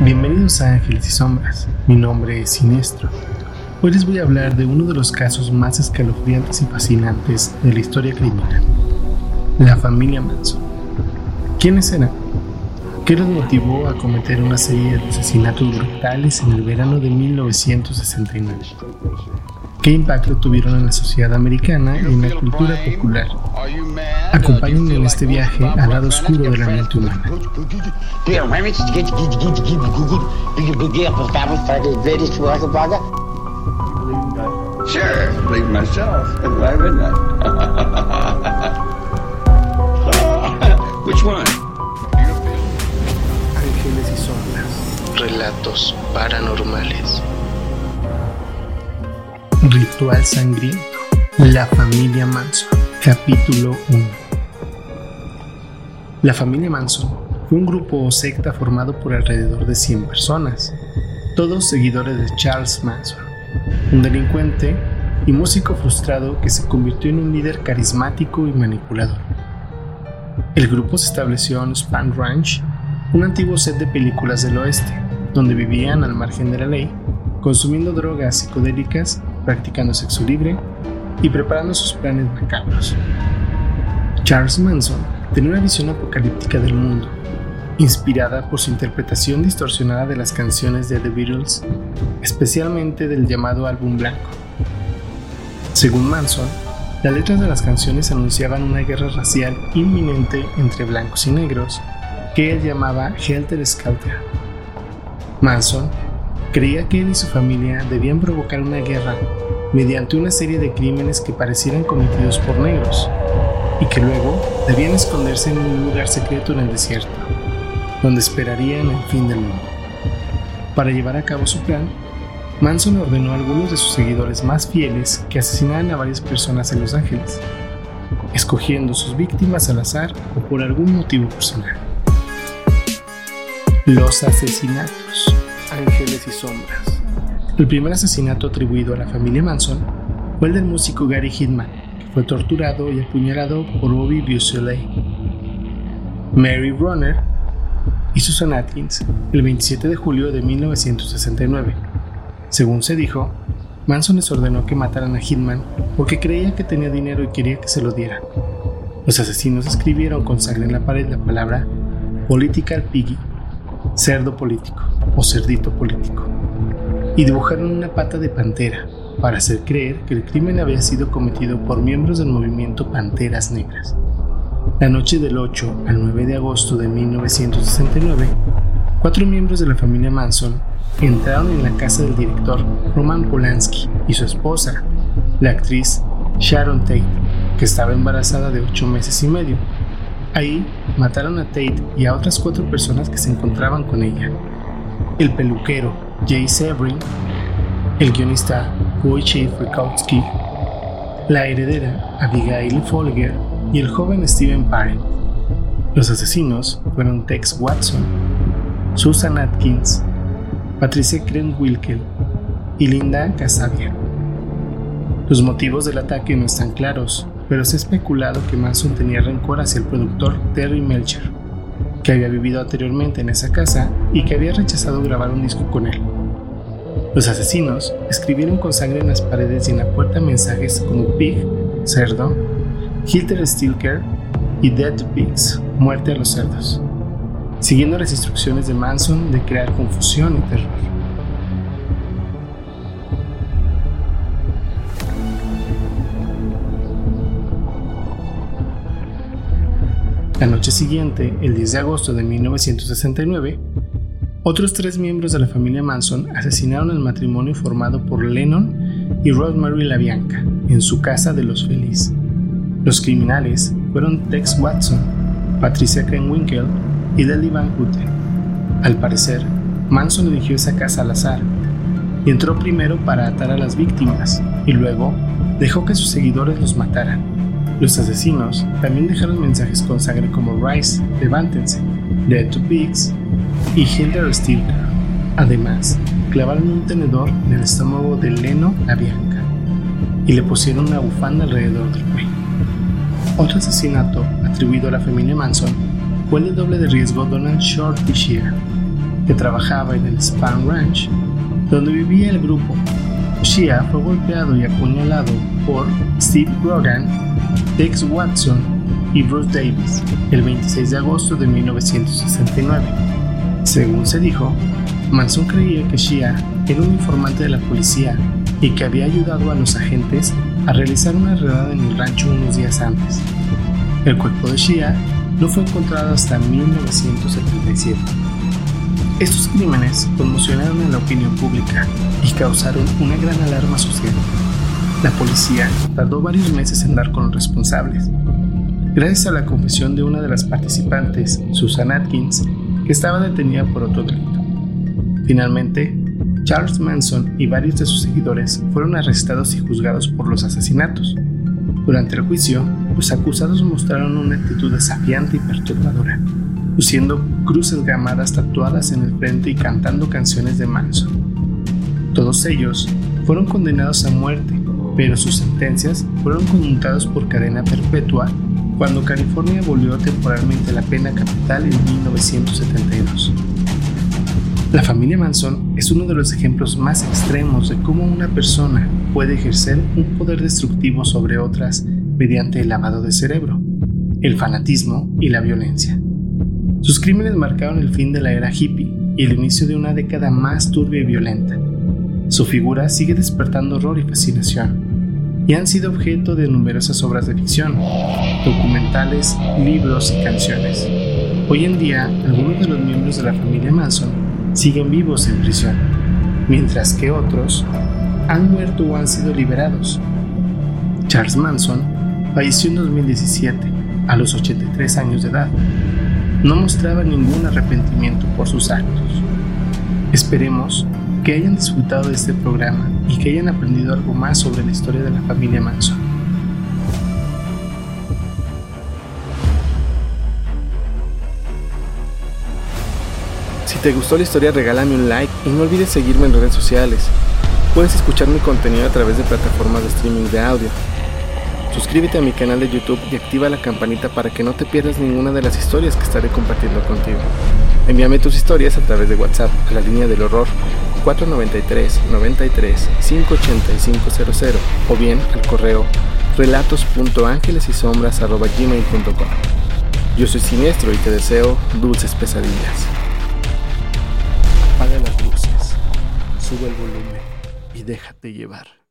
Bienvenidos a Ángeles y Sombras, mi nombre es Sinestro. Hoy les voy a hablar de uno de los casos más escalofriantes y fascinantes de la historia criminal, la familia Manson. ¿Quiénes eran? ¿Qué los motivó a cometer una serie de asesinatos brutales en el verano de 1969? ¿Qué impacto tuvieron en la sociedad americana y en la cultura popular? Acompáñenme en este viaje al lado oscuro de la mente humana. Which one? Y sombras. Relatos paranormales. Ritual sangriento. La familia Manson. Capítulo 1. La familia Manson fue un grupo o secta formado por alrededor de 100 personas, todos seguidores de Charles Manson, un delincuente y músico frustrado que se convirtió en un líder carismático y manipulador. El grupo se estableció en Span Ranch, un antiguo set de películas del oeste, donde vivían al margen de la ley, consumiendo drogas psicodélicas, practicando sexo libre y preparando sus planes macabros. Charles Manson tenía una visión apocalíptica del mundo, inspirada por su interpretación distorsionada de las canciones de The Beatles, especialmente del llamado álbum blanco. Según Manson, las letras de las canciones anunciaban una guerra racial inminente entre blancos y negros, que él llamaba Helter Skelter. Manson creía que él y su familia debían provocar una guerra mediante una serie de crímenes que parecieran cometidos por negros, y que luego debían esconderse en un lugar secreto en el desierto, donde esperarían el fin del mundo. Para llevar a cabo su plan, Manson ordenó a algunos de sus seguidores más fieles que asesinaran a varias personas en Los Ángeles, escogiendo sus víctimas al azar o por algún motivo personal. Los asesinatos, ángeles y sombras. El primer asesinato atribuido a la familia Manson fue el del músico Gary Hitman, que fue torturado y apuñalado por Bobby Beausoleil. Mary Bronner y Susan Atkins el 27 de julio de 1969. Según se dijo, Manson les ordenó que mataran a Hitman porque creía que tenía dinero y quería que se lo dieran. Los asesinos escribieron con sangre en la pared la palabra Political Piggy, cerdo político o cerdito político, y dibujaron una pata de pantera para hacer creer que el crimen había sido cometido por miembros del movimiento Panteras Negras. La noche del 8 al 9 de agosto de 1969, cuatro miembros de la familia Manson entraron en la casa del director Roman Polanski y su esposa, la actriz Sharon Tate, que estaba embarazada de ocho meses y medio. Ahí mataron a Tate y a otras cuatro personas que se encontraban con ella. El peluquero Jay Sebring, el guionista Wojciech Frykowski, la heredera Abigail Folger y el joven Steven Parent. Los asesinos fueron Tex Watson, Susan Atkins, Patricia Krenwilkel y Linda Casabia. Los motivos del ataque no están claros, pero se ha especulado que Manson tenía rencor hacia el productor Terry Melcher, que había vivido anteriormente en esa casa y que había rechazado grabar un disco con él. Los asesinos escribieron con sangre en las paredes y en la puerta mensajes como Pig, cerdo, Hilter Stilker y Dead to Pigs, muerte a los cerdos, siguiendo las instrucciones de Manson de crear confusión y terror. La noche siguiente, el 10 de agosto de 1969, otros tres miembros de la familia Manson asesinaron al matrimonio formado por Lennon y Rosemary LaBianca en su casa de Los Feliz. Los criminales fueron Tex Watson, Patricia Krenwinkel y Lily Van Houten. Al parecer, Manson eligió esa casa al azar y entró primero para atar a las víctimas y luego dejó que sus seguidores los mataran. Los asesinos también dejaron mensajes con sangre como Rise, levántense, Dead to Pigs y Hilder Stilker. Además, clavaron un tenedor en el estómago de Leno la Bianca y le pusieron una bufanda alrededor del cuello. Otro asesinato atribuido a la familia Manson fue el doble de riesgo Donald Short Shear. que trabajaba en el Spam Ranch, donde vivía el grupo. Shia fue golpeado y apuñalado por Steve Grogan, Tex Watson y Bruce Davis el 26 de agosto de 1969. Según se dijo, Manson creía que Shia era un informante de la policía y que había ayudado a los agentes a realizar una redada en el rancho unos días antes. El cuerpo de Shia no fue encontrado hasta 1977. Estos crímenes conmocionaron a la opinión pública y causaron una gran alarma social. La policía tardó varios meses en dar con los responsables. Gracias a la confesión de una de las participantes, Susan Atkins, que estaba detenida por otro delito. Finalmente, Charles Manson y varios de sus seguidores fueron arrestados y juzgados por los asesinatos. Durante el juicio, los acusados mostraron una actitud desafiante y perturbadora, luciendo cruces gamadas tatuadas en el frente y cantando canciones de Manson. Todos ellos fueron condenados a muerte, pero sus sentencias fueron conmutadas por cadena perpetua cuando California abolió temporalmente la pena capital en 1972. La familia Manson es uno de los ejemplos más extremos de cómo una persona puede ejercer un poder destructivo sobre otras mediante el lavado de cerebro, el fanatismo y la violencia. Sus crímenes marcaron el fin de la era hippie y el inicio de una década más turbia y violenta. Su figura sigue despertando horror y fascinación, y han sido objeto de numerosas obras de ficción, documentales, libros y canciones. Hoy en día, algunos de los miembros de la familia Manson siguen vivos en prisión, mientras que otros han muerto o han sido liberados. Charles Manson falleció en 2017, a los 83 años de edad. No mostraba ningún arrepentimiento por sus actos. Esperemos que hayan disfrutado de este programa y que hayan aprendido algo más sobre la historia de la familia Manson. te gustó la historia regálame un like y no olvides seguirme en redes sociales. Puedes escuchar mi contenido a través de plataformas de streaming de audio. Suscríbete a mi canal de YouTube y activa la campanita para que no te pierdas ninguna de las historias que estaré compartiendo contigo. Envíame tus historias a través de WhatsApp a la línea del horror 493 93 58500 o bien al correo relatos.ángelesisombras.gmail.com Yo soy Siniestro y te deseo dulces pesadillas. Apaga las luces, sube el volumen y déjate llevar.